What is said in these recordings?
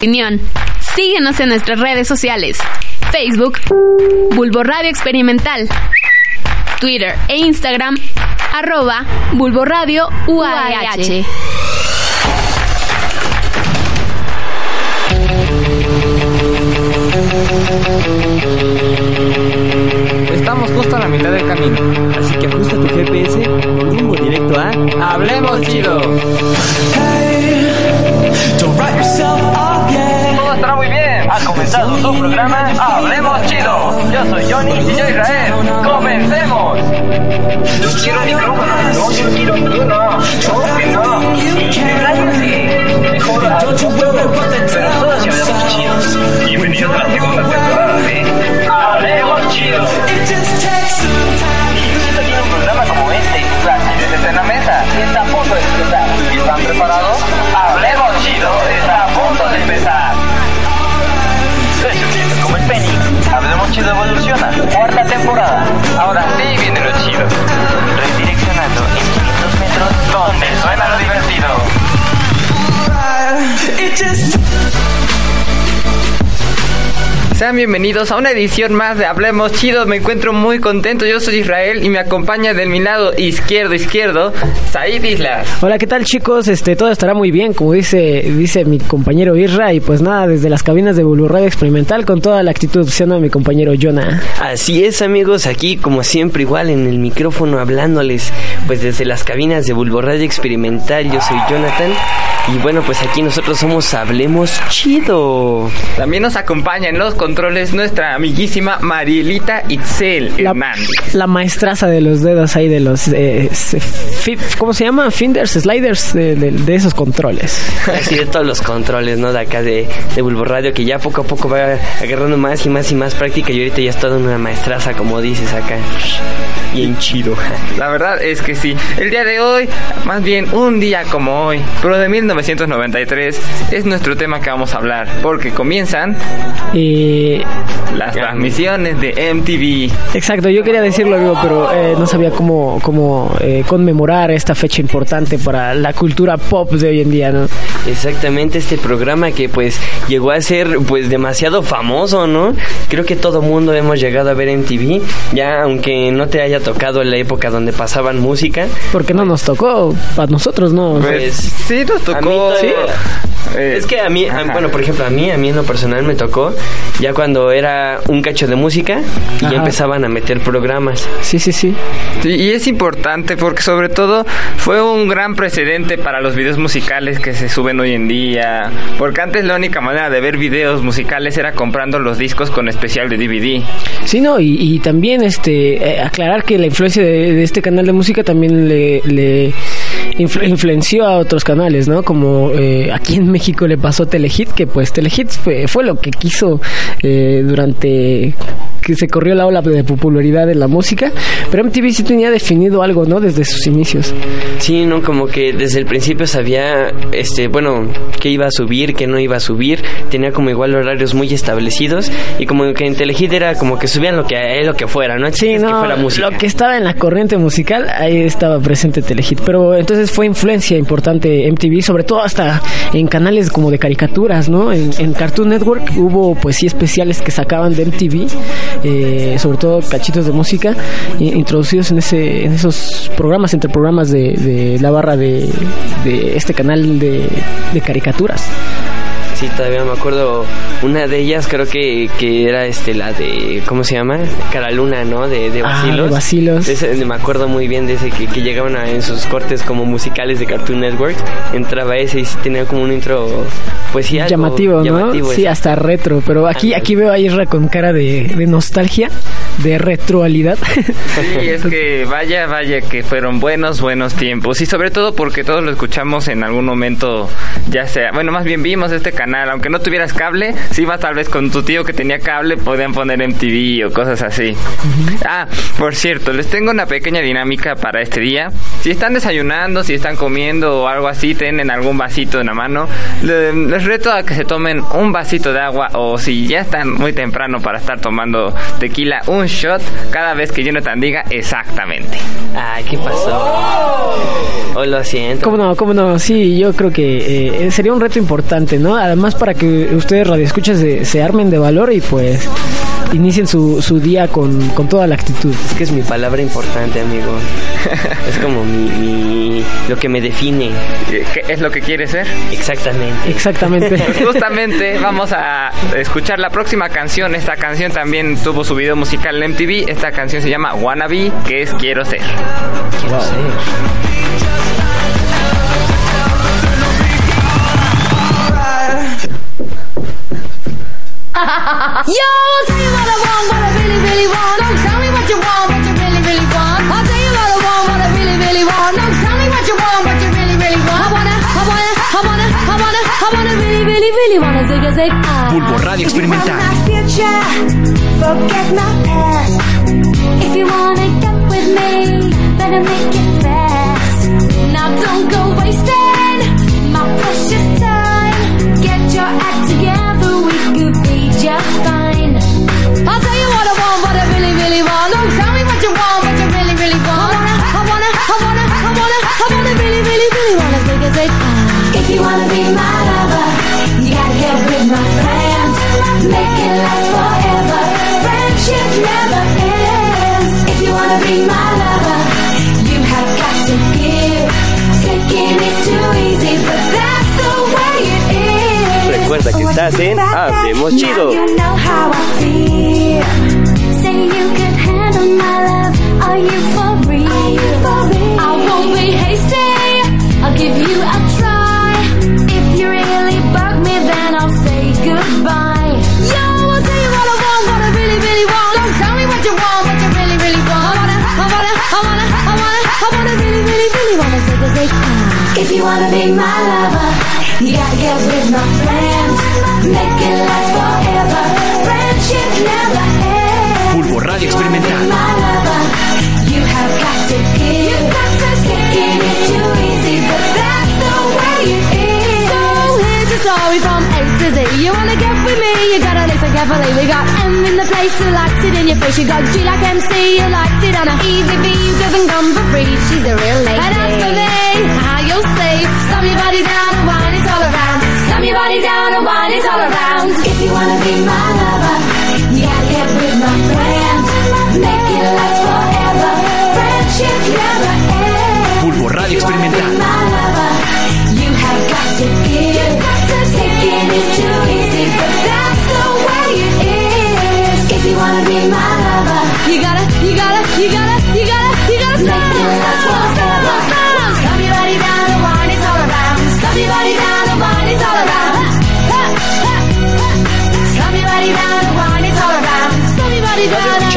opinión. Síguenos en nuestras redes sociales. Facebook, Bulbo Radio Experimental. Twitter e Instagram, arroba Bulbo Radio UAH. Estamos justo a la mitad del camino, así que ajusta tu GPS con rumbo directo a Hablemos Chido. Comenzado su programa Hablemos Chido. Yo soy Johnny y yo Israel. ¡Comencemos! Yo quiero micrófono. No, yo quiero tú no. No, que no. Sí. Joda. Pero todos sí hablemos chido. Bienvenidos a la segunda temporada de Hablemos Chido. Y si usted tiene un programa como este, las ideas en la mesa, está a punto de explotar. ¿Están preparados? Ahora Sean bienvenidos a una edición más de Hablemos Chido. Me encuentro muy contento. Yo soy Israel y me acompaña del mi lado izquierdo, izquierdo, Said Islas. Hola, ¿qué tal chicos? Este, todo estará muy bien, como dice, dice mi compañero Isra, y pues nada, desde las cabinas de Bulbo Radio Experimental con toda la actitud opción a mi compañero Jonah. Así es amigos, aquí como siempre igual en el micrófono hablándoles pues desde las cabinas de Bulbo Radio Experimental, yo soy Jonathan y bueno pues aquí nosotros somos Hablemos Chido. También nos acompaña en los controles nuestra amiguísima Marielita Itzel La, Hernández. la maestraza de los dedos ahí de los, eh, ¿cómo se llama? Finders, sliders de, de- de esos controles. Así de todos los controles, ¿no? De acá de, de Bulbo Radio que ya poco a poco va agarrando más y más y más práctica y ahorita ya es toda una maestraza como dices acá. Bien chido. La verdad es que sí. El día de hoy, más bien un día como hoy, pero de 1993, es nuestro tema que vamos a hablar. Porque comienzan Eh, las transmisiones de MTV. exacto, yo quería decirlo, amigo, pero eh, no sabía cómo, cómo eh, conmemorar esta fecha importante para la cultura pop de hoy en día, ¿no? Exactamente este programa que pues llegó a ser pues demasiado famoso, ¿no? Creo que todo mundo hemos llegado a ver en TV, ya aunque no te haya tocado en la época donde pasaban música. Porque no nos tocó, a nosotros no. Pues sí, nos A eh, Es que a mí, a- bueno, por ejemplo, a mí, a mí en lo personal me tocó ya cuando era un cacho de música y ya empezaban a meter programas. Sí, sí, sí. Sí, y es importante porque sobre todo fue un gran precedente para los videos musicales que se suben hoy en día. Porque antes la única manera de ver videos musicales era comprando los discos con especial de DVD. Sí, no, y, y también este eh, aclarar que la influencia de, de este canal de música también le, le influ- influenció a otros canales, ¿no? Como eh, aquí en México le pasó a Telehit, que pues Telehit fue, fue lo que quiso eh, durante que se corrió la ola de popularidad en la música, pero MTV sí tenía definido algo, ¿no? Desde sus inicios. Sí, no, como que desde el principio sabía, este, bueno, que iba a subir, que no iba a subir, tenía como igual horarios muy establecidos y como que en Telehit era como que subían lo que él lo que fuera, ¿no? Sí, que no, fuera música. lo que estaba en la corriente musical, ahí estaba presente Telehit. Pero entonces fue influencia importante MTV, sobre todo hasta en canales como de caricaturas, ¿no? En, en Cartoon Network hubo pues sí especiales que sacaban de MTV, eh, sobre todo cachitos de música, i- introducidos en ese en esos programas, entre programas de, de la barra de, de este canal de, de caricaturas. Sí, todavía me acuerdo una de ellas, creo que, que era este la de, ¿cómo se llama? Cara Luna, ¿no? De, de Ah, de Basilos. Ese- me acuerdo muy bien de ese que, que llegaban a- en sus cortes como musicales de Cartoon Network. Entraba ese y tenía como un intro, pues sí, algo llamativo, ¿no? llamativo, sí, exacto. hasta retro, pero aquí aquí veo a Isra con cara de, de nostalgia, de retroalidad. Sí, es que vaya, vaya que fueron buenos, buenos tiempos. Y sobre todo porque todos lo escuchamos en algún momento, ya sea, bueno, más bien vimos este canal, aunque no tuvieras cable, si ibas tal vez con tu tío que tenía cable, podían poner MTV o cosas así. Ah, por cierto, les tengo una pequeña dinámica para este día. Si están desayunando, si están comiendo o algo así, tienen algún vasito en la mano, le- les reto a que se tomen un vasito de agua o si ya están muy temprano para estar tomando tequila, un shot cada vez que Jonathan diga exactamente. Ay, ¿qué pasó? Hoy lo siento. ¿Cómo no? ¿Cómo no? Sí, yo creo que eh, sería un reto importante, ¿no? A, además para que ustedes radioescuchas se, se armen de valor y pues inicien su, su día con, con toda la actitud. Es que es mi palabra importante, amigo. es como mi, mi- lo que me define. ¿Qué es lo que quieres ser? Exactamente. Exactamente. Pues justamente vamos a escuchar la próxima canción. Esta canción también tuvo su video musical en MTV. Esta canción se llama Wannabe, que es Quiero ser. Quiero ser. Yo, I'll tell you what I want, what I really, really want. Don't tell me what you want, what you really, really want. I'll tell you what I want, what I really, really want. Don't tell me what you want, what you really, really want. I wanna, I wanna, I wanna, I wanna, I wanna really, really, really wanna zig a zig. Bulbo Radio Experimental. Forget my past. If you wanna get with me, better make it fast. Now don't go wasting you wanna be my lover, you gotta get with my friends. Make it last forever. Friendship never ends. If you wanna be my lover, you have got to give. Taking is too easy, but that's the way it is. Recuerda que estás en Hablemos Chido. Now you know how I feel. Say you can handle my love. Are you for real? I won't be hasty. I'll give you a try. If you wanna be my lover, you gotta get with my friends. Make it last forever. Friendship never ends. Bulbo Radio Experimental. My lover, you have got to give. Taking is too easy, but that's the way it is. So here's a story from A to Z. You wanna get with me? You gotta listen carefully. We got M in the place who likes it in your face. You got G like MC, you likes it on a easy B. You doesn't come for free. She's a real lady. And as for me, how you'll see. Slam your body down and wine it all around. Slam your body down and wine it all around. If you wanna be my lover, you gotta get with my friends. Make it last forever. Friendship never ends. Bulbo Radio Experimental.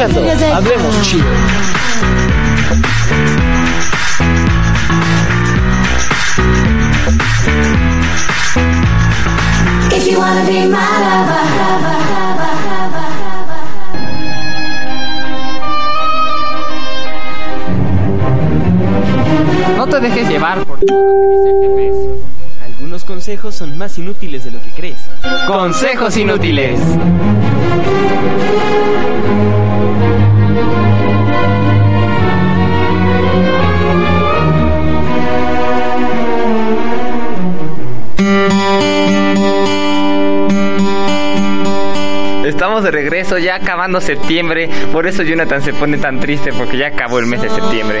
Escuchando, hablemos chido. If you wanna be my lover, lover, lover, lover, lover. No te dejes llevar por. Algunos consejos son más inútiles de lo que crees. Consejos inútiles. Música Estamos de regreso, ya acabando septiembre. Por eso Jonathan se pone tan triste, porque ya acabó el mes de septiembre.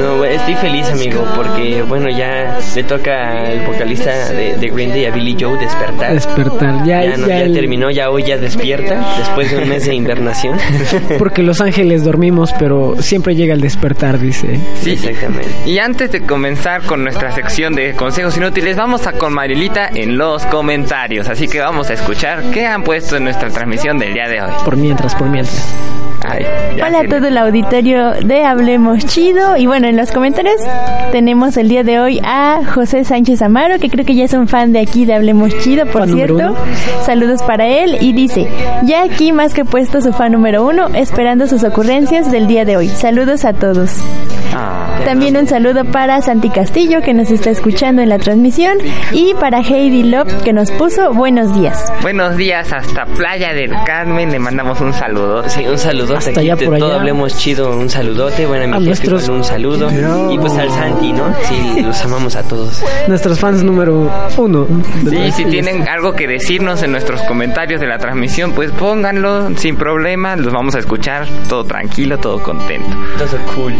No, estoy feliz, amigo, porque, bueno, ya le toca al vocalista de, de Green Day, a Billy Joe, despertar. Despertar. Ya, Ya, no, ya ya el- terminó, ya hoy ya despierta, después de un mes de invernación. Porque los ángeles dormimos, pero siempre llega el despertar, dice. Sí, Exactamente. Y antes de comenzar con nuestra sección de consejos inútiles, vamos a con Marilita en los comentarios. Así que vamos a escuchar qué han puesto en nuestra transmisión día de hoy. Por mientras, por mientras. Ay, Hola a todo el auditorio de Hablemos Chido. Y bueno, en los comentarios tenemos el día de hoy a José Sánchez Amaro, que creo que ya es un fan de aquí de Hablemos Chido, por Fan cierto. Saludos para él. Y dice, ya aquí más que puesto su fan número uno, esperando sus ocurrencias del día de hoy. Saludos a todos. Ah. También un saludo para Santi Castillo que nos está escuchando en la transmisión y para Heidi Love que nos puso buenos días. Buenos días hasta Playa del Carmen, le mandamos un saludo. Sí, un saludote Hasta allá por todo allá. hablemos chido, un saludote, bueno, a mi A nuestros- un saludo y pues al Santi, ¿no? Sí, los amamos a todos. Nuestros fans número uno. Sí, si tienen algo que decirnos en nuestros comentarios de la transmisión, pues pónganlo sin problema, los vamos a escuchar todo tranquilo, todo contento. Todo cool.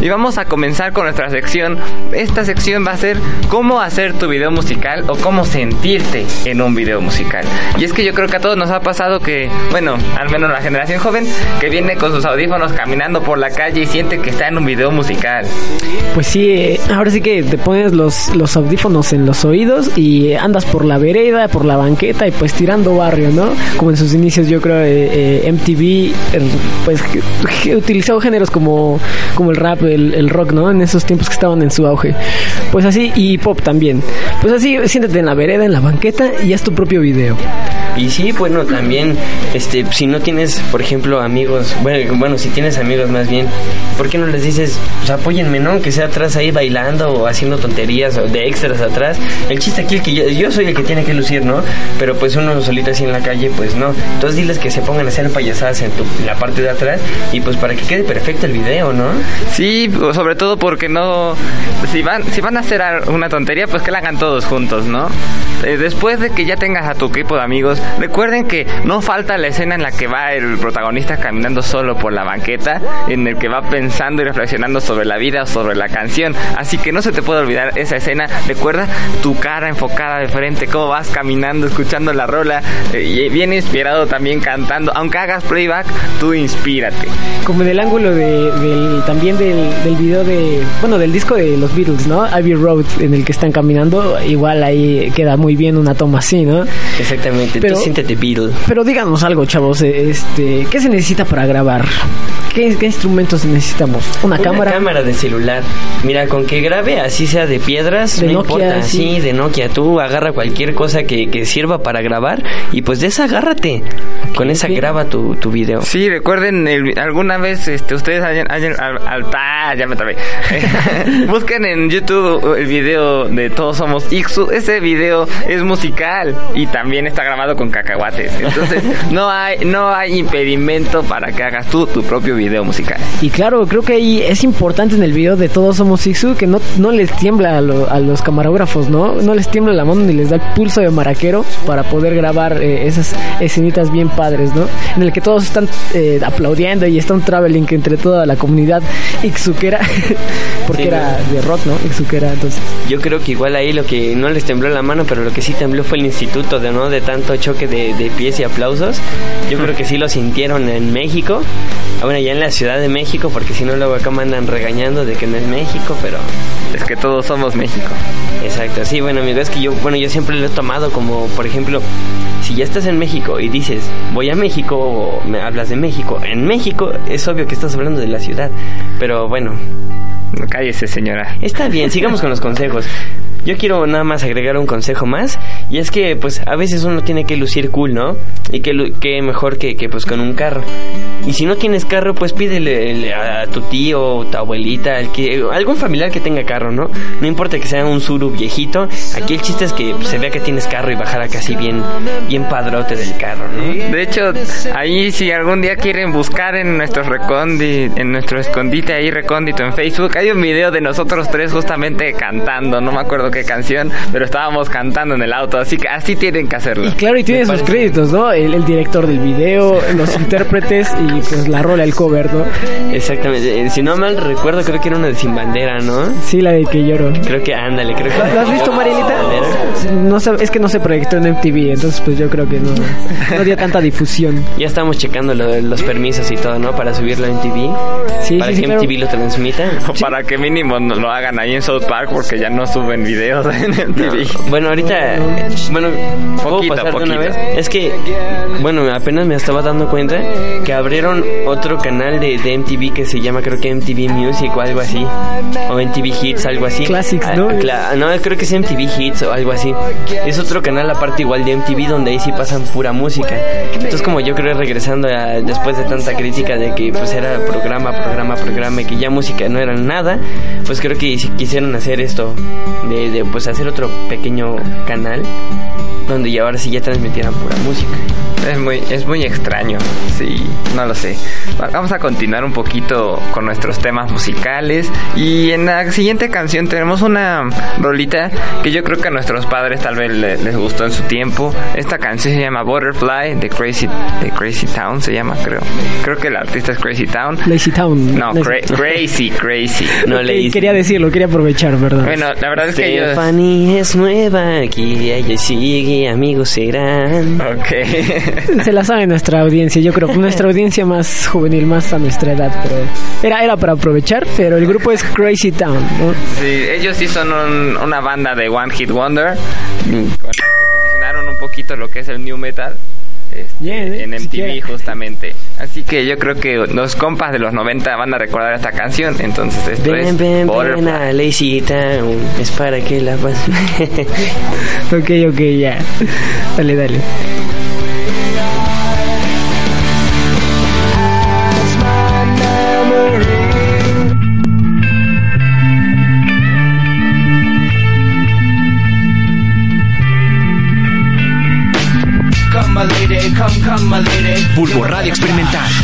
Y vamos a comenzar con nuestra sección. Esta sección va a ser cómo hacer tu video musical o cómo sentirte en un video musical. Y es que yo creo que a todos nos ha pasado que, bueno, al menos la generación joven, que viene con sus audífonos caminando por la calle y siente que está en un video musical. Pues sí, eh, ahora sí que te pones los, los audífonos en los oídos y andas por la vereda, por la banqueta y pues tirando barrio, ¿no? Como en sus inicios yo creo eh, eh, MTV eh, pues utilizó géneros como, como el rap, el, el rock, ¿no? En esos tiempos que estaban en su auge. Pues así, y pop también. Pues así, siéntate en la vereda, en la banqueta y haz tu propio video. Y sí, bueno, también, este, si no tienes, por ejemplo, amigos, bueno, bueno, si tienes amigos más bien, ¿por qué no les dices, pues apóyenme, ¿no? Que sea atrás ahí bailando o haciendo tonterías o de extras atrás. El chiste aquí es que yo, soy el que tiene que lucir, ¿no? Pero pues uno solito así en la calle, pues no. Entonces diles que se pongan a hacer payasadas en, tu, la parte de atrás y pues para que quede perfecto el video, ¿no? Sí, sobre todo porque no. Si van, si van a hacer una tontería, pues que la hagan todos juntos, ¿no? Eh, después de que ya tengas a tu equipo de amigos, recuerden que no falta la escena en la que va el protagonista caminando solo por la banqueta, en el que va pensando y reflexionando sobre la vida o sobre la canción. Así que no se te puede olvidar esa escena. Recuerda tu cara enfocada de frente, cómo vas caminando, escuchando la rola, eh, y bien inspirado también cantando. Aunque hagas playback, tú inspírate. Como en el ángulo de, del, también del, del video de, bueno, del disco de los Beatles, ¿no? Abbey Road, en el que están caminando, igual ahí queda muy bien una toma así, ¿no? Exactamente, Pero- tú siéntete Beatle. Pero díganos algo, chavos, este, ¿qué se necesita para grabar? ¿Qué, qué instrumentos necesitamos? ¿Una, cámara? cámara de celular. Mira, con que grabe, así sea de piedras, De no Nokia, importa. sí. Sí, de Nokia. Tú agarra cualquier cosa que, que sirva para grabar y pues de esa agárrate. con esa ok. graba tu, tu video. Sí, recuerden, el- alguna vez este, ustedes hayan, hayan- al, al- ah, ya me trabé. Busquen en YouTube el video de Todos Somos Ixu. Ese video es musical y también está grabado con cacahuates. Entonces, no hay, no hay impedimento para que hagas tú tu propio video musical. Y claro, creo que ahí es importante en el video de Todos Somos Ixu que no, no les tiembla a, lo- a los camarógrafos, ¿no? No les tiembla la mano ni les da el pulso de maraquero para poder grabar eh, esas escenitas bien padres, ¿no? En el que todos están eh, aplaudiendo y está un traveling entre toda la comunidad ixuquera, porque Sí, era de rock, ¿no? Ixuquera, entonces. Yo creo que igual ahí lo que no les tembló la mano, pero lo que sí tembló fue el instituto de no de tanto choque de, de pies y aplausos. Yo creo que sí lo sintieron en México. Ah, Bueno, ya en la Ciudad de México, porque si no luego acá me andan regañando de que no es México, pero Es que todos somos México. Exacto, sí, bueno amigo, es que yo, bueno, yo siempre lo he tomado como, por ejemplo, si ya estás en México y dices, voy a México o me hablas de México, en México es obvio que estás hablando de la ciudad, pero bueno, Cállese, señora. está bien, sigamos con los consejos. Yo quiero nada más agregar un consejo más y es que pues a veces uno tiene que lucir cool, ¿no? Y que, que mejor que, que pues con un carro. Y si no tienes carro, pues pídele el- a tu tío tu abuelita, el que, algún familiar que tenga carro, ¿no? No importa que sea un suru viejito, aquí el chiste es que pues, se vea que tienes carro y bajar acá así bien, bien padrote del carro, ¿no? De hecho, ahí si algún día quieren buscar en nuestro recondi, en nuestro escondite ahí recóndito en Facebook, hay un video de nosotros tres justamente cantando, no me acuerdo qué canción, pero estábamos cantando en el auto, así que así tienen que hacerlo. Y claro, y tiene sus créditos, ¿no? El, el director del video, los intérpretes y pues la rola, el cover, ¿no? Exactamente, eh, si no mal recuerdo, creo que era una de Sin Bandera, ¿no? Sí, la de que lloro. Creo que ándale, creo que... ¿Lo has visto, Marielita? No sé, es que no se proyectó en MTV, entonces pues yo creo que no, no dio tanta difusión. Ya estamos checando lo de los permisos y todo, ¿no? Para subirlo en TV. Sí, para sí, sí, que claro. MTV lo transmita. O para que mínimo no lo hagan ahí en South Park porque ya no suben video videos en MTV. Bueno, ahorita, bueno, ¿puedo Poquito, pasar de poquito. una vez? Es que, bueno, apenas me estaba dando cuenta que abrieron otro canal de, de MTV que se llama, creo que MTV Music o algo así, o MTV Hits, algo así. Classics, ¿no? Ah, cla- no, creo que es MTV Hits o algo así. Es otro canal aparte igual de MTV donde ahí sí pasan pura música. Entonces como yo creo regresando a- después de tanta crítica de que pues era programa, programa, programa y que ya música no era nada, pues creo que si quisieron hacer esto de, de, pues hacer otro pequeño canal donde ya ahora sí ya transmitieran pura música. Es muy, es muy extraño, sí, no lo sé. Va- Vamos a continuar un poquito con nuestros temas musicales y en la siguiente canción tenemos una rolita que yo creo que a nuestros padres tal vez le- les gustó en su tiempo. Esta canción se llama Butterfly de Crazy, de Crazy Town, se llama creo. Creo que el artista es Crazy Town. Lazy Town. No, cra- Crazy, Crazy. No le hice. Quería decirlo, quería aprovechar, ¿verdad? Bueno, la verdad es que ellos... Stephanie es nueva, aquí ella sigue, amigos serán. Ok. Se la sabe nuestra audiencia, yo creo, nuestra audiencia más juvenil, más a nuestra edad, pero era, era para aprovechar, pero el grupo es Crazy Town, ¿no? Sí, ellos sí son un- una banda de One Hit Wonder, con la que posicionaron un poquito lo que es el new metal este, ¿eh? en MTV Siquiera. justamente. Así que yo creo que los compas de los 90 van a recordar esta canción, entonces esto Ven, es ven, ven a Lazy Town, es para que la pasen. Ok, ok, ya. Dale, dale. Bulbo Radio Experimental.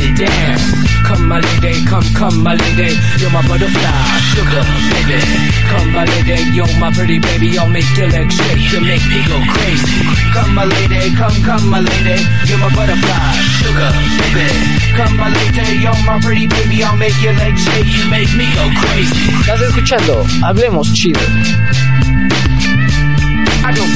it down. Come, my lady, come, come, my lady. You're my butterfly, sugar, baby. Come, my lady, you're my pretty baby. I'll make your legs shake, you make me go crazy. Come, my lady, come, come, my lady. You're my butterfly, sugar, baby. Come, my lady, you're my pretty baby. I'll make your legs shake, you make me go crazy. Estás escuchando Hablemos Chido. I don't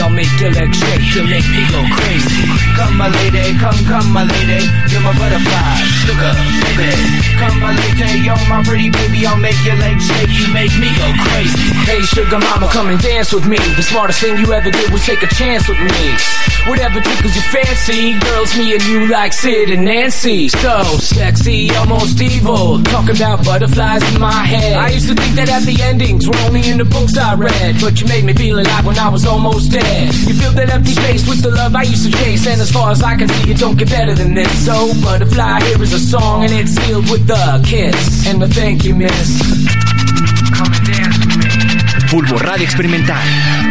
I'll make your legs shake, you make me go crazy. Come, my lady, come, come, my lady, you're my butterfly, sugar, baby. Come, my lady, you're my pretty baby. I'll make your legs shake, you make me go crazy. Hey, sugar mama, come and dance with me. The smartest thing you ever did was take a chance with me. Whatever tickles your fancy, girls, me and you like Sid and Nancy. So sexy, almost evil. Talking about butterflies in my head. I used to think that happy endings were only in the books I read. But you made me feel alive when I was almost dead. You fill that empty space with the love I used to chase. And as far as I can see, it don't get better than this. So, Butterfly, here is a song, and it's sealed with a kiss. And a thank you, miss. Come and dance with me. Bulbo Radio Experimental.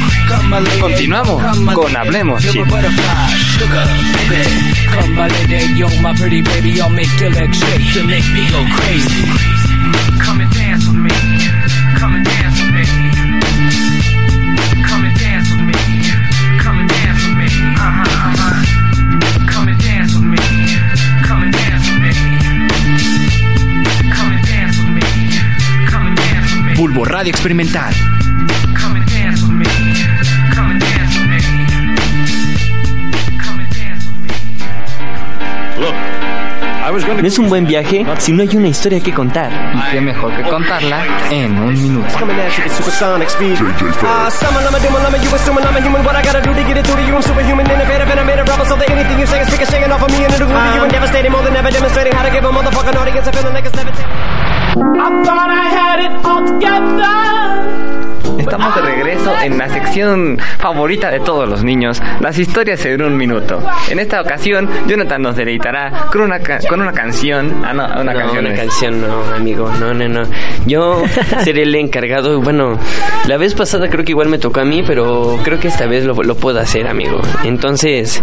Continuamos con Hablemos Chip. Bulbo Radio Experimental No es un buen viaje si no hay una historia que contar. Y qué mejor que contarla en un minuto. Coming at you with supersonic speed. Summon, I'm a doom, I'm a you assuming I'm a human. What I gotta do to get it through to you? I'm superhuman, innovative, and I made a rubber so that anything you say is stick a shaking off of me and it'll glue to you and devastating more than ever demonstrating how to give a motherfucking audience a feeling like it's never I thought I had it all together. Estamos de regreso en la sección favorita de todos los niños, las historias en un minuto. En esta ocasión, Jonathan nos deleitará con una, ca- con una canción. Ah, no, una no, canción. una es- canción no, amigo. No, no, no. Yo seré el encargado. Bueno, la vez pasada creo que igual me tocó a mí, pero creo que esta vez lo, lo puedo hacer, amigo. Entonces,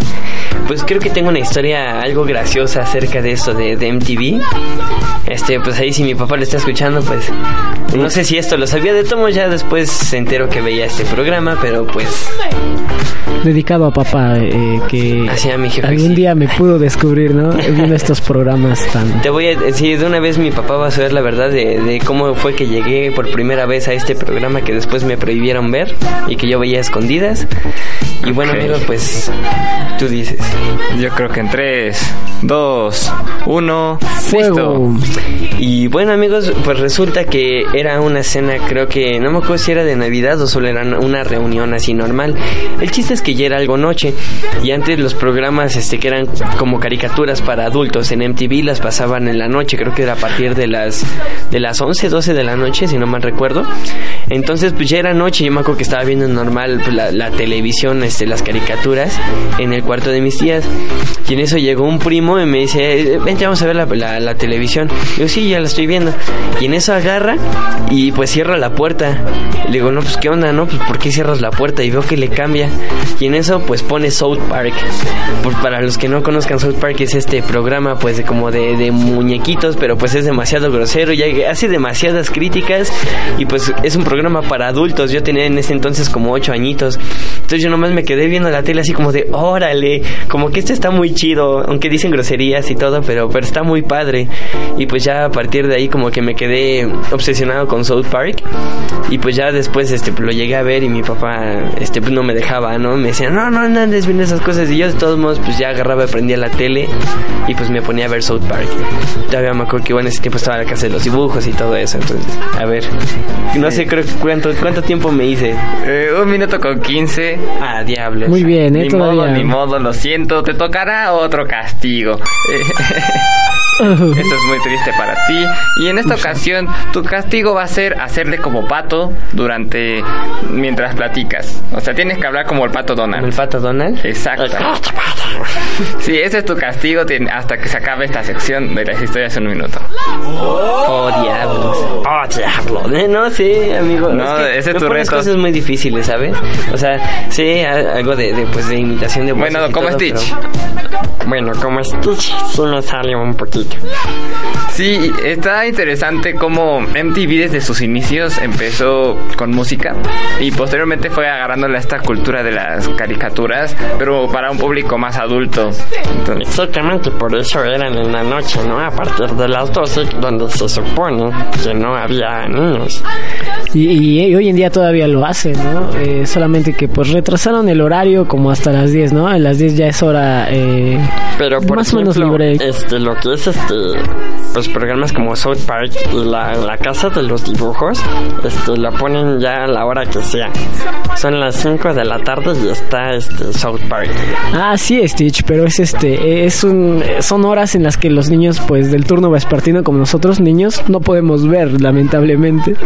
pues creo que tengo una historia algo graciosa acerca de eso de, de MTV. Este, pues ahí si mi papá lo está escuchando, pues no sé si esto lo sabía de tomo, ya después se enteró que veía este programa, pero pues Dedicado a papá, eh, que Así a mi jefe, algún sí. día me pudo descubrir, ¿no? Viendo estos programas tan... Te voy a decir, de una vez mi papá va a saber la verdad de, de cómo fue que llegué por primera vez a este programa que después me prohibieron ver y que yo veía a escondidas. Y bueno, Ok. amigo, pues tú dices. Yo creo que en 3, 2, 1. Fuego. Listo. Y bueno, amigos, pues resulta que era una cena, creo que, no me acuerdo si era de Navidad o solo era una reunión así normal. El chiste es que ya era algo noche y antes los programas este que eran como caricaturas para adultos en MTV las pasaban en la noche, creo que era a partir de las de las 11, 12 de la noche, si no mal recuerdo. Entonces, pues ya era noche, yo me acuerdo que estaba viendo normal pues, la, la televisión, este las caricaturas en el cuarto de mis tías. Y en eso llegó un primo y me dice, "Eh, vente, vamos a ver la, la- televisión. Yo, sí, ya la estoy viendo. Y en eso agarra y pues cierra la puerta. Le digo, no, pues qué onda, ¿no? Pues ¿por qué cierras la puerta? Y veo que le cambia. Y en eso pues pone South Park. Por- para los que no conozcan South Park es este programa pues de como de, muñequitos, pero pues es demasiado grosero y hace demasiadas críticas. Y pues es un programa para adultos. Yo tenía en ese entonces como ocho añitos. Entonces yo nomás me quedé viendo la tele así como de, órale, como que esto está muy chido, aunque dicen groserías y todo, pero, pero está muy padre. Y pues ya a partir de ahí como que me quedé obsesionado con South Park. Y pues ya después este pues, lo llegué a ver y mi papá este pues no me dejaba, ¿no? Me decía, no, no, no andes viendo esas cosas. Y yo de todos modos pues ya agarraba, prendía la tele y pues me ponía a ver South Park. Todavía me acuerdo que bueno, en ese tiempo estaba la casa de los dibujos y todo eso. Entonces, a ver, no sé creo cuánto, cuánto tiempo me hice. Eh, un minuto con 15. Ah, diablos. Muy bien, ¿eh? Ni Todavía... modo, ni modo, lo siento. Te tocará otro castigo. Esto es muy triste para ti. Y en esta ocasión, tu castigo va a ser hacerle como pato durante. mientras platicas. O sea, tienes que hablar como el pato Donald. ¿El pato Donald? Exacto. Sí, ese es tu castigo hasta que se acabe esta sección de las historias en un minuto. Oh, diablos. Oh, diablo. Eh, no sé, amigo. No, que ese es tu reto. cosas muy difíciles, ¿sabes? O sea, a- algo de, de, pues, de imitación de voces Bueno, como todo, Stitch. pero- Bueno, como Stitch sí me sale un poquito. Sí, está interesante cómo MTV desde sus inicios empezó con música y posteriormente fue agarrándole a esta cultura de las caricaturas, pero para un público más adulto. Entonces, Exactamente, por eso eran en la noche, ¿no? A partir de las 12, donde se supone que no había niños. Y, y hoy en día todavía lo hacen, ¿no? Eh, solamente que pues retrasaron el horario como hasta las 10, ¿no? A las 10 ya es hora eh, Pero por más o menos ejemplo, libre. este, lo que es este, pues programas como South Park la, la casa de los dibujos, este, lo ponen ya a la hora que sea. Son las 5 de la tarde y está este South Park. Ah, sí, Stitch, pero es este, es un, son horas en las que los niños, pues, del turno vespertino, como nosotros niños, no podemos ver, lamentablemente.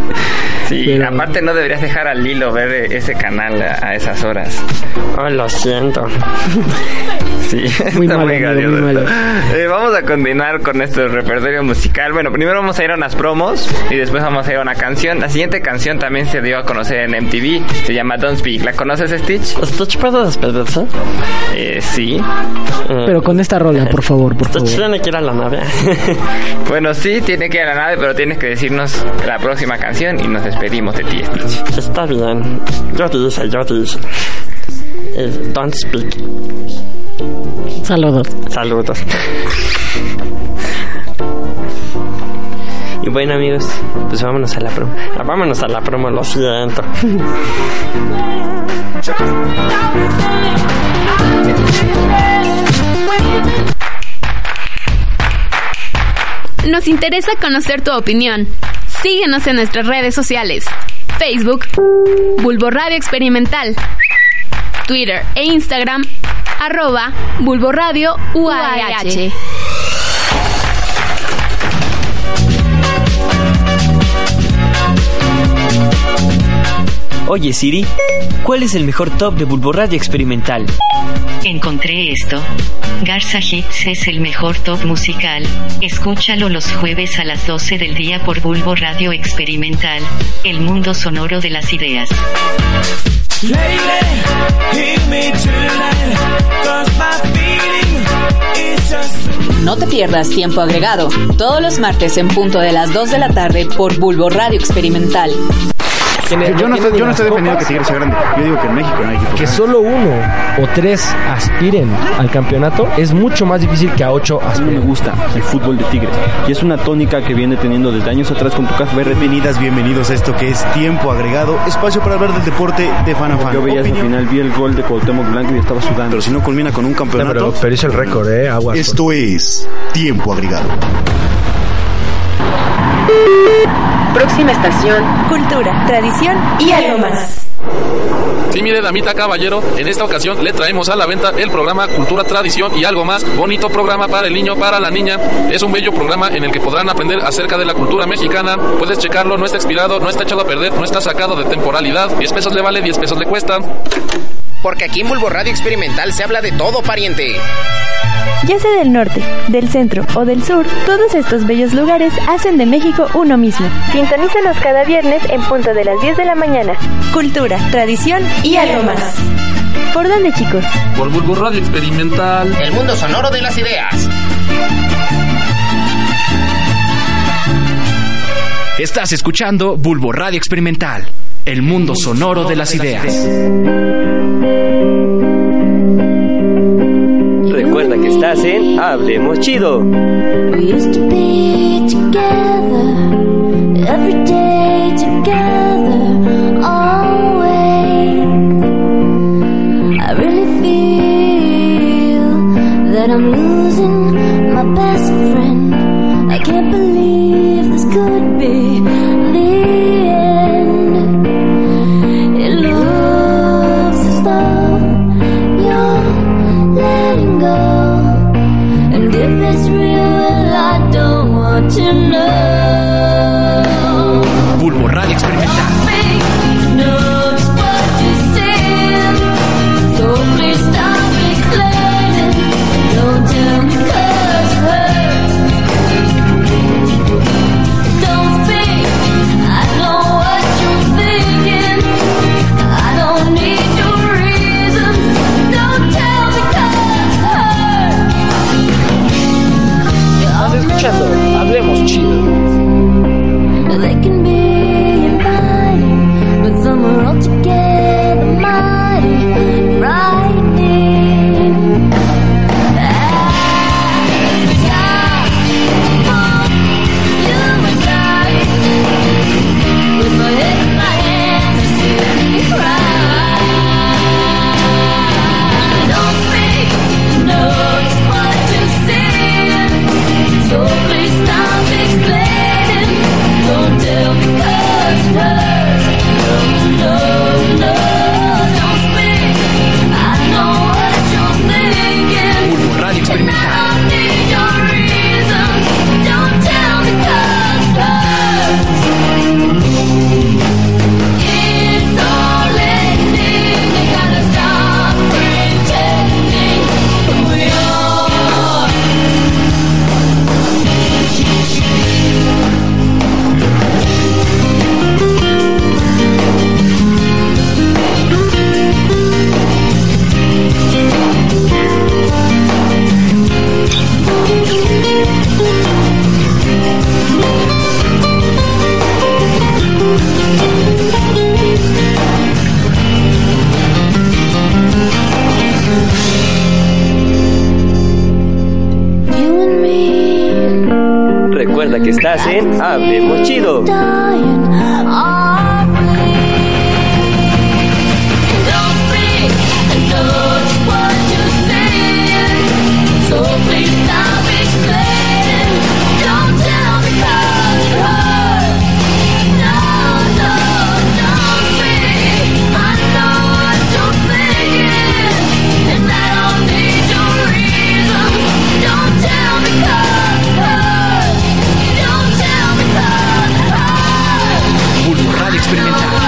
Sí, Pero- aparte no deberías dejar al hilo ver ese canal a, a esas horas. Oh, lo siento. Sí, Muy está malo, muy amigo, muy. Eh, vamos a continuar con nuestro repertorio musical. Bueno, primero vamos a ir a unas promos y después vamos a ir a una canción. La siguiente canción también se dio a conocer en MTV. Se llama Don't Speak. ¿La conoces, Stitch? ¿Stitch puede despedirse? Eh, sí. Eh, Pero con esta rola, por favor, por Stitch favor. tiene que ir a la nave. Bueno, sí, tiene que ir a la nave, pero tienes que decirnos la próxima canción y nos despedimos de ti, Stitch. Está bien. Yo dice, yo dice. Eh, don't speak. Saludos. Saludos. Y bueno amigos, pues vámonos a la promo. Ah, Vámonos a la promo, lo siento. Nos interesa conocer tu opinión. Síguenos en nuestras redes sociales. Facebook, Bulbo Radio Experimental. Twitter e Instagram, arroba Bulbo Radio UAH. Oye Siri, ¿cuál es el mejor top de Bulbo Radio Experimental? Encontré esto. Garza Hits es el mejor top musical. Escúchalo los jueves a las 12 del día por Bulbo Radio Experimental, el mundo sonoro de las ideas. No te pierdas tiempo agregado, todos los martes en punto de las 2 de la tarde por Bulbo Radio Experimental. Yo no, estoy, yo no estoy defendiendo que Tigres sea grande. Yo digo que en México no hay equipos Que solo uno o tres aspiren al campeonato es mucho más difícil que a ocho A mí me aspiren. gusta el fútbol de Tigres. Y es una tónica que viene teniendo desde años atrás con tu café Bienvenidas, bienvenidos a esto que es Tiempo Agregado, espacio para hablar del deporte de fan a fan. Yo veía Opinión. final, vi el gol de Cuauhtémoc Blanco y estaba sudando. Pero si no culmina con un campeonato, pero, pero es el récord, ¿eh? Aguas. esto es Tiempo Agregado. Próxima estación. Cultura, tradición y algo más. Sí, mire, damita caballero, en esta ocasión le traemos a la venta el programa Cultura, Tradición y algo más. Bonito programa para el niño, para la niña. Es un bello programa en el que podrán aprender acerca de la cultura mexicana. Puedes checarlo, no está expirado, no está echado a perder, no está sacado de temporalidad. 10 pesos le vale, 10 pesos le cuesta. Porque aquí en Bulbo Radio Experimental se habla de todo, pariente. Ya sea del norte, del centro o del sur, todos estos bellos lugares hacen de México uno mismo. Sintonízanos cada viernes en punto de las 10 de la mañana. Cultura, tradición y algo más. ¿Por dónde, chicos? Por Bulbo Radio Experimental. El mundo sonoro de las ideas. Estás escuchando Bulbo Radio Experimental, el mundo sonoro de las ideas. Recuerda que estás en Hablemos Chido. We used to be together, every day Bulbo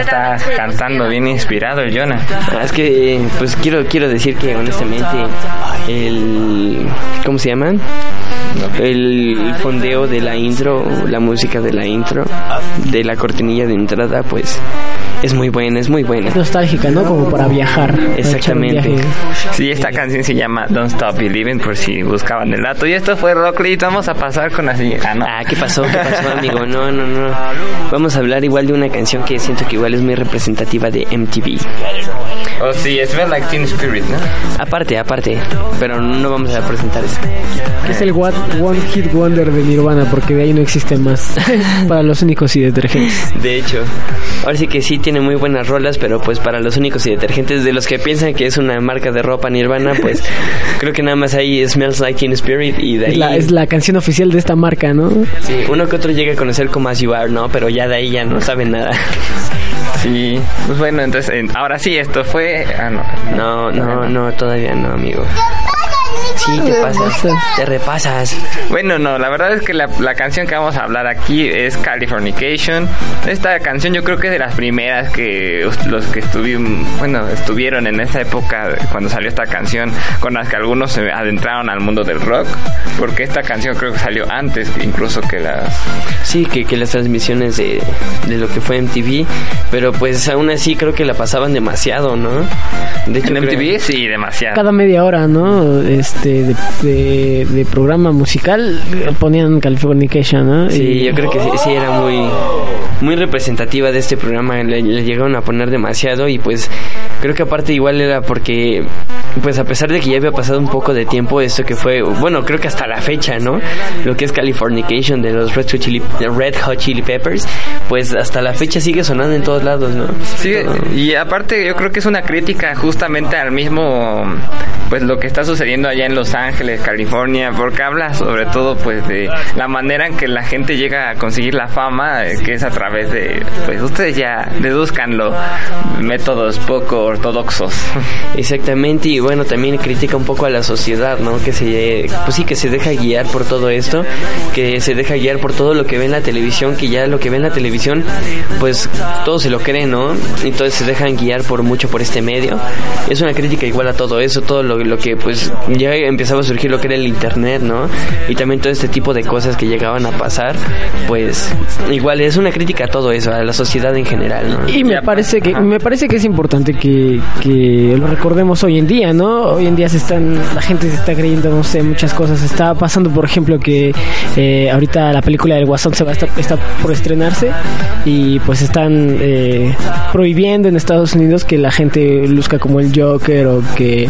Está cantando bien inspirado el Jonah. Ah, Es que, pues quiero, quiero decir que honestamente el... ¿Cómo se llama? El fondeo de la intro, la música de la intro, de la cortinilla de entrada, pues es muy buena, es muy buena. Es nostálgica, ¿no? Como para viajar. Exactamente. Sí, esta canción se llama Don't Stop Believing por si buscaban el dato. Y esto fue Rocklit. Vamos a pasar con la siguiente. Ah, no. Ah, ¿qué pasó? ¿Qué pasó, amigo? No, no, no. Vamos a hablar igual de una canción que siento que igual es muy representativa de MTV. Oh, sí, Smell Like Teen Spirit, ¿no? Aparte, aparte, pero no vamos a presentar eso. Es el One, one Hit Wonder de Nirvana, porque de ahí no existe más. para los únicos y detergentes. De hecho, ahora sí que sí tiene muy buenas rolas, pero pues para los únicos y detergentes de los que piensan que es una marca de ropa Nirvana, pues creo que nada más ahí Smells Like Teen Spirit y de ahí... Es la, es la canción oficial de esta marca, ¿no? Sí, uno que otro llega a conocer como As You Are, ¿no? Pero ya de ahí ya no saben nada. Sí, pues bueno, entonces, en- ahora sí, esto fue... Ah, no. No, no, no, todavía no, amigo. Sí, te pasas, te repasas. Bueno, no, la verdad es que la, la canción que vamos a hablar aquí es Californication. Esta canción yo creo que es de las primeras que los que estuvieron, bueno, estuvieron en esa época cuando salió esta canción, con las que algunos se adentraron al mundo del rock, porque esta canción creo que salió antes incluso que las... Sí, que, que las transmisiones de, de lo que fue MTV, pero pues aún así creo que la pasaban demasiado, ¿no? De hecho, En creo- MTV sí, demasiado. Cada media hora, ¿no? Este, de, de, de programa musical eh, ponían Californication, ¿no? Sí, Y- yo creo que sí, sí era muy muy representativa de este programa, le, le llegaron a poner demasiado y pues creo que aparte igual era porque pues a pesar de que ya había pasado un poco de tiempo esto que fue, bueno, creo que hasta la fecha, ¿no? Lo que es Californication de los Red Hot Chili, Red Hot Chili Peppers, pues hasta la fecha sigue sonando en todos lados, ¿no? Sí, y aparte yo creo que es una crítica justamente al mismo, pues lo que está sucediendo allá en Los Ángeles, California, porque habla sobre todo pues de la manera en que la gente llega a conseguir la fama, eh, que es a través de, pues ustedes ya deduzcanlo, métodos poco ortodoxos. Exactamente, y bueno, también critica un poco a la sociedad, ¿no? Que se, pues sí, que se deja guiar por todo esto, que se deja guiar por todo lo que ve en la televisión, que ya lo que ve en la televisión, pues todo se lo cree, ¿no? Entonces se dejan guiar por mucho por este medio. Es una crítica igual a todo eso, todo lo, lo que pues ya empezaba a surgir lo que era el internet, ¿no? Y también todo este tipo de cosas que llegaban a pasar, pues igual es una crítica a todo eso, a la sociedad en general, ¿no? Y me parece que me parece que es importante que que, lo recordemos hoy en día, ¿no? Hoy en día se están, la gente se está creyendo, no sé, muchas cosas. Está pasando, por ejemplo, que eh, ahorita la película del Guasón se va a estar, está por estrenarse y pues están eh, prohibiendo en Estados Unidos que la gente luzca como el Joker o que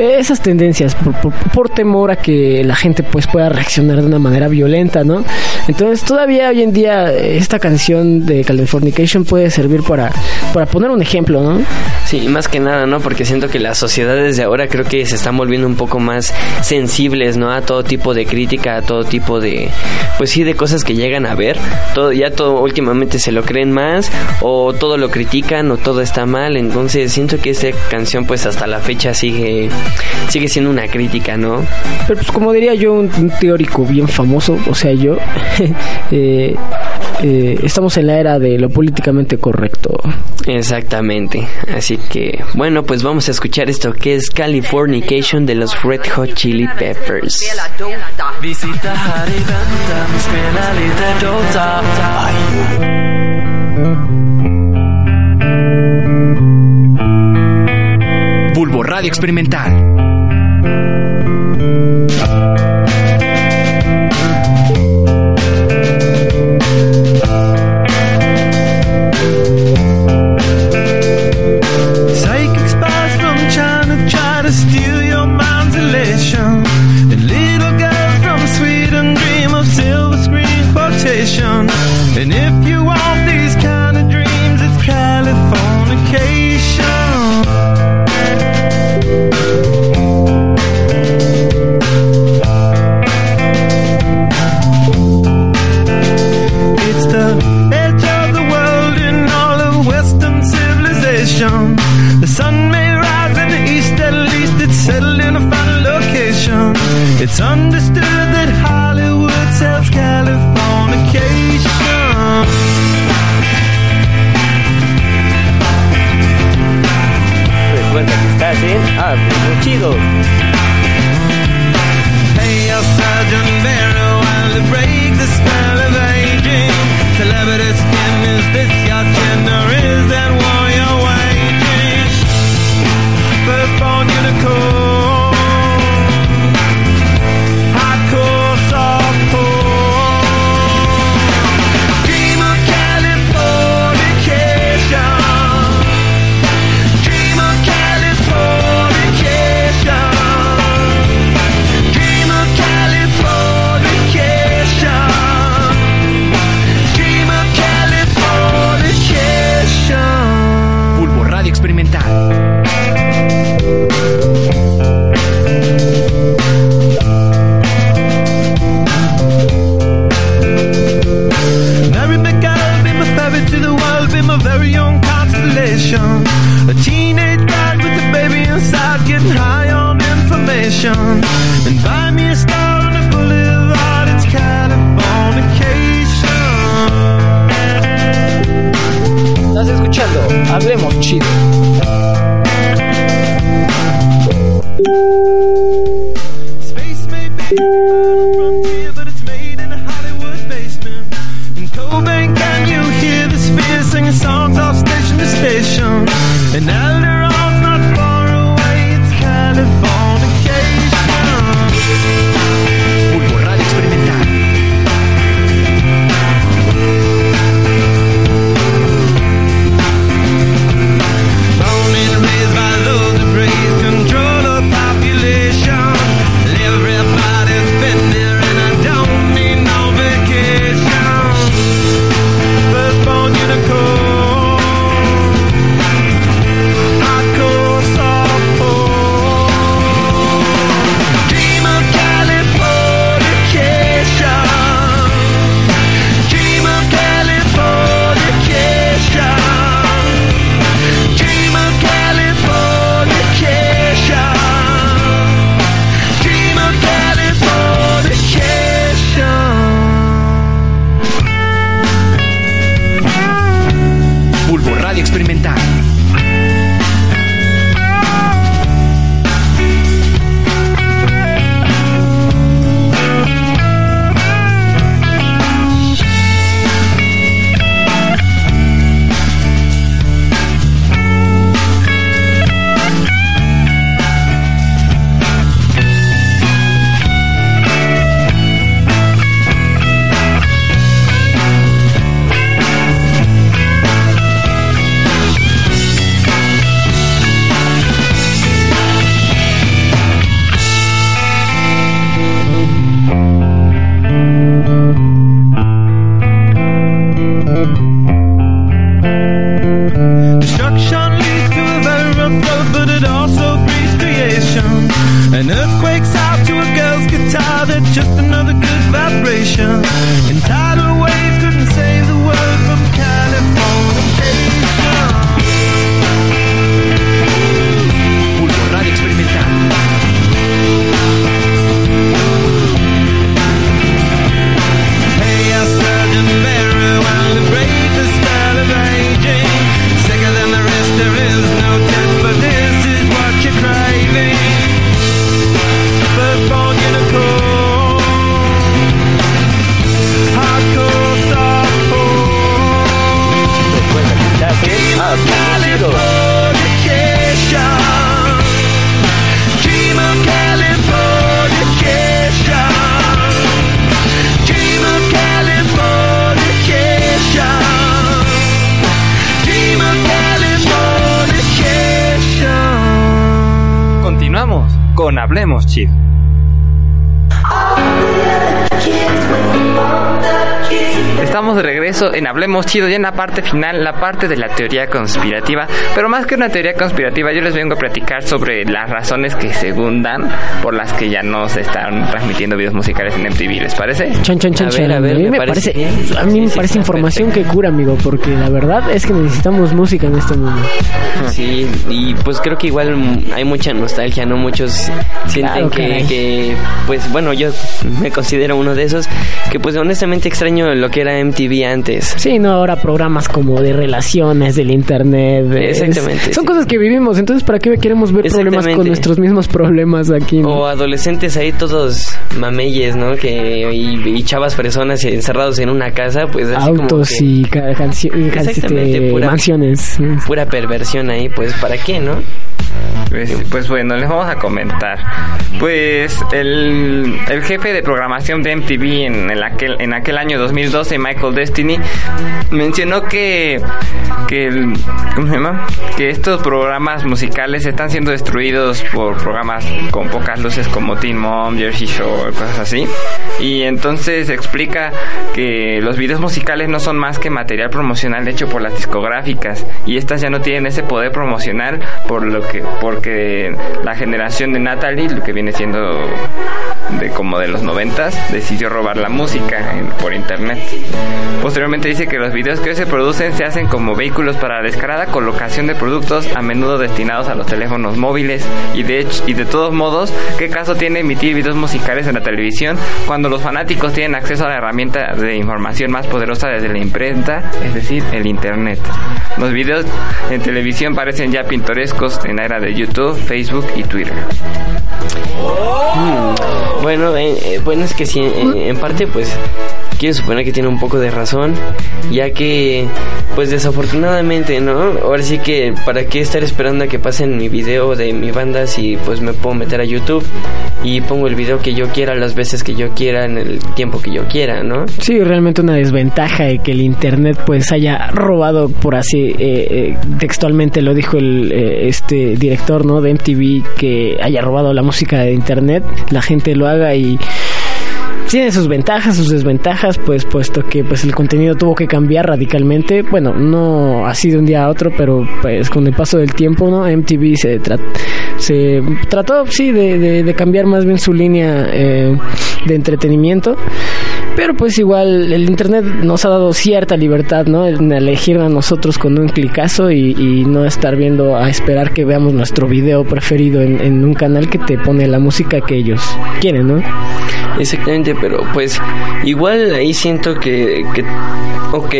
esas tendencias por, por- por temor a que la gente pues pueda reaccionar de una manera violenta, ¿no? Entonces todavía hoy en día eh, esta canción de Californication puede servir para, para poner un ejemplo, ¿no? Sí, más que nada, ¿no? Porque siento que las sociedades de ahora creo que se están volviendo un poco más sensibles, ¿no? A todo tipo de crítica, a todo tipo de, pues sí, de cosas que llegan a ver. Todo, ya todo últimamente se lo creen más, o todo lo critican, o todo está mal. Entonces siento que esta canción, pues hasta la fecha sigue, sigue siendo una crítica, ¿no? Pero pues como diría yo, un, un teórico bien famoso, o sea, yo, eh, eh, estamos en la era de lo políticamente correcto. Exactamente. Así que, bueno, pues vamos a escuchar esto que es Californication de los Red Hot Chili Peppers. Visita Radio Experimental. Continuamos con Hablemos Chido. Estamos de regreso en Hablemos Chido, ya en la parte final, la parte de la teoría conspirativa. Pero más que una teoría conspirativa, yo les vengo a platicar sobre las razones que según dan por las que ya no se están transmitiendo videos musicales en MTV. ¿Les parece? Chan, chan, chan, A ver, a ver, a mí me parece parece, a mí me Sí, sí, parece información que cura, amigo, porque la verdad es que necesitamos música en este mundo. Sí, y pues creo que igual hay mucha nostalgia, ¿no? Muchos sienten Claro, que, que, pues bueno, yo me considero uno de esos, que pues honestamente extraño lo que era MTV antes. Sí, no, ahora programas como de relaciones, del internet. Exactamente, es- son sí. cosas que vivimos, entonces ¿para qué queremos ver problemas con nuestros mismos problemas aquí? no? O adolescentes ahí todos mameyes, ¿no? Que, y, y chavas personas encerrados en una casa, pues así como Autos que y este, pura- mansiones. pura perversión ahí, pues ¿para qué, no? Pues, pues bueno, les vamos a comentar. Pues el, el jefe de programación de MTV en, el aquel, en aquel año 2012, Michael Destiny, mencionó que, que, ¿cómo se llama? que estos programas musicales están siendo destruidos por programas con pocas luces como Teen Mom, Jersey Shore, cosas así. Y entonces explica que los videos musicales no son más que material promocional hecho por las discográficas y estas ya no tienen ese poder promocional por lo que porque la generación de Natalie, lo que viene siendo de como de los noventas, decidió robar la música en- por internet. Posteriormente dice que los videos que hoy se producen se hacen como vehículos para la descarada colocación de productos a menudo destinados a los teléfonos móviles y de hecho y de todos modos, ¿qué caso tiene emitir videos musicales en la televisión cuando los fanáticos tienen acceso a la herramienta de información más poderosa desde la imprenta, es decir, el internet? Los videos en televisión parecen ya pintorescos en la era de YouTube, Facebook y Twitter. Mm, Bueno, eh, eh, bueno, es que sí, en, en parte, pues, quiero suponer que tiene un poco de razón, ya que, pues, desafortunadamente, ¿no? Ahora sí que, ¿para qué estar esperando a que pasen mi video de mi banda si, pues, me puedo meter a YouTube y pongo el video que yo quiera las veces que yo quiera en el tiempo que yo quiera, ¿no? Sí, realmente una desventaja de que el internet pues haya robado por así eh, eh, textualmente lo dijo el eh, este director no de MTV que haya robado la música de internet la gente lo haga y tiene sus ventajas, sus desventajas, pues puesto que pues el contenido tuvo que cambiar radicalmente. Bueno, no así de un día a otro, pero pues con el paso del tiempo, ¿no? MTV se, se trató, sí, de, de- de cambiar más bien su línea eh, de entretenimiento. Pero pues igual el internet nos ha dado cierta libertad, ¿no? En elegir a nosotros con un clicazo y, y no estar viendo a esperar que veamos nuestro video preferido en, en un canal que te pone la música que ellos quieren, ¿no? Exactamente, pero pues igual ahí siento que, que ok,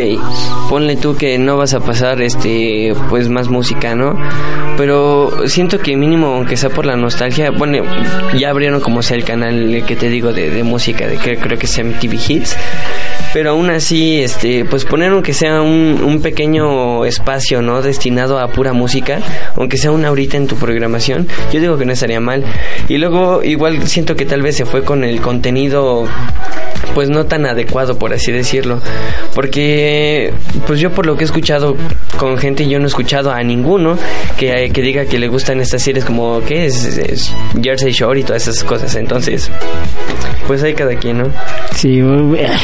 ponle tú que no vas a pasar este pues más música, ¿no? Pero siento que mínimo aunque sea por la nostalgia, bueno, ya abrieron como sea el canal que te digo de, de música, de que creo que es MTV Hits. Pero aún así, este, pues poner aunque sea un, un pequeño espacio, ¿no? Destinado a pura música, aunque sea una horita en tu programación, yo digo que no estaría mal. Y luego, igual siento que tal vez se fue con el contenido pues no tan adecuado por así decirlo porque pues yo por lo que he escuchado con gente yo no he escuchado a ninguno que, que diga que le gustan estas series como ¿qué es? Es Jersey Shore y todas esas cosas entonces pues hay cada quien ¿no? Sí,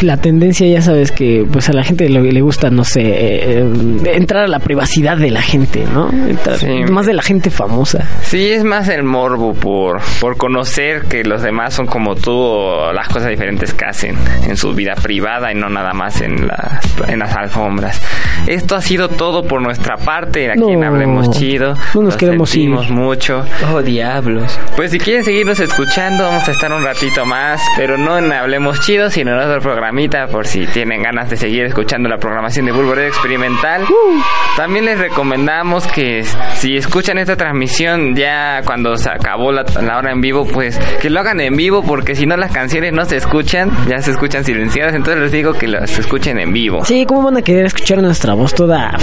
la tendencia ya sabes que pues a la gente le, le gusta, no sé, eh, eh, entrar a la privacidad de la gente, ¿no? Entrar- Sí. Más de la gente famosa. Sí, es más el morbo por, por conocer que los demás son como tú o las cosas diferentes que hacen en su vida privada y no nada más en las, en las alfombras. Esto ha sido todo por nuestra parte. Aquí en No. Hablemos Chido. No nos queremos sentimos ir. mucho. Oh, diablos. Pues si quieren seguirnos escuchando, vamos a estar un ratito más, pero no en Hablemos Chido, sino en otro programita, por si tienen ganas de seguir escuchando la programación de Bulboreo Experimental. También les recomendamos que si escuchan esta transmisión ya cuando se acabó la, la hora en vivo, pues que lo hagan en vivo, porque si no las canciones no se escuchan, ya se escuchan silenciadas, entonces les digo que las escuchen en vivo. Sí, ¿cómo van a querer escuchar nuestra voz toda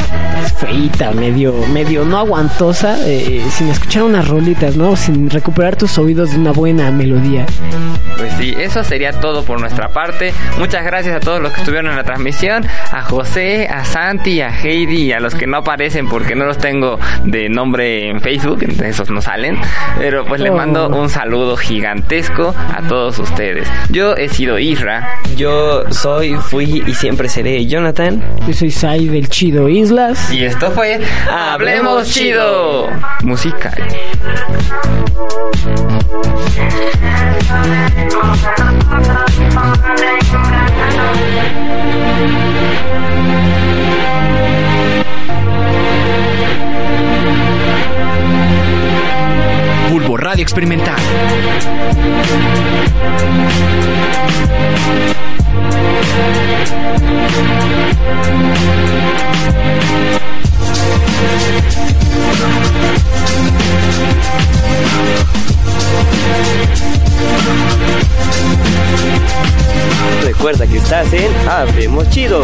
feita, medio, medio no aguantosa, eh, sin escuchar unas rolitas, ¿no? Sin recuperar tus oídos de una buena melodía. Pues sí, eso sería todo por nuestra parte. Muchas gracias a todos los que estuvieron en la transmisión, a José, a Santi, a Heidi, a los que no aparecen porque no los tengo de nombre en Facebook, esos no salen. Pero pues Oh. mando un saludo gigantesco a todos ustedes. Yo he sido Isra. Yo soy, fui y siempre seré Jonathan. Yo soy Sai del Chido Islas. Y esto fue Hablemos Chido. Música. Radio Experimental. Recuerda que estás en Hablemos Chido.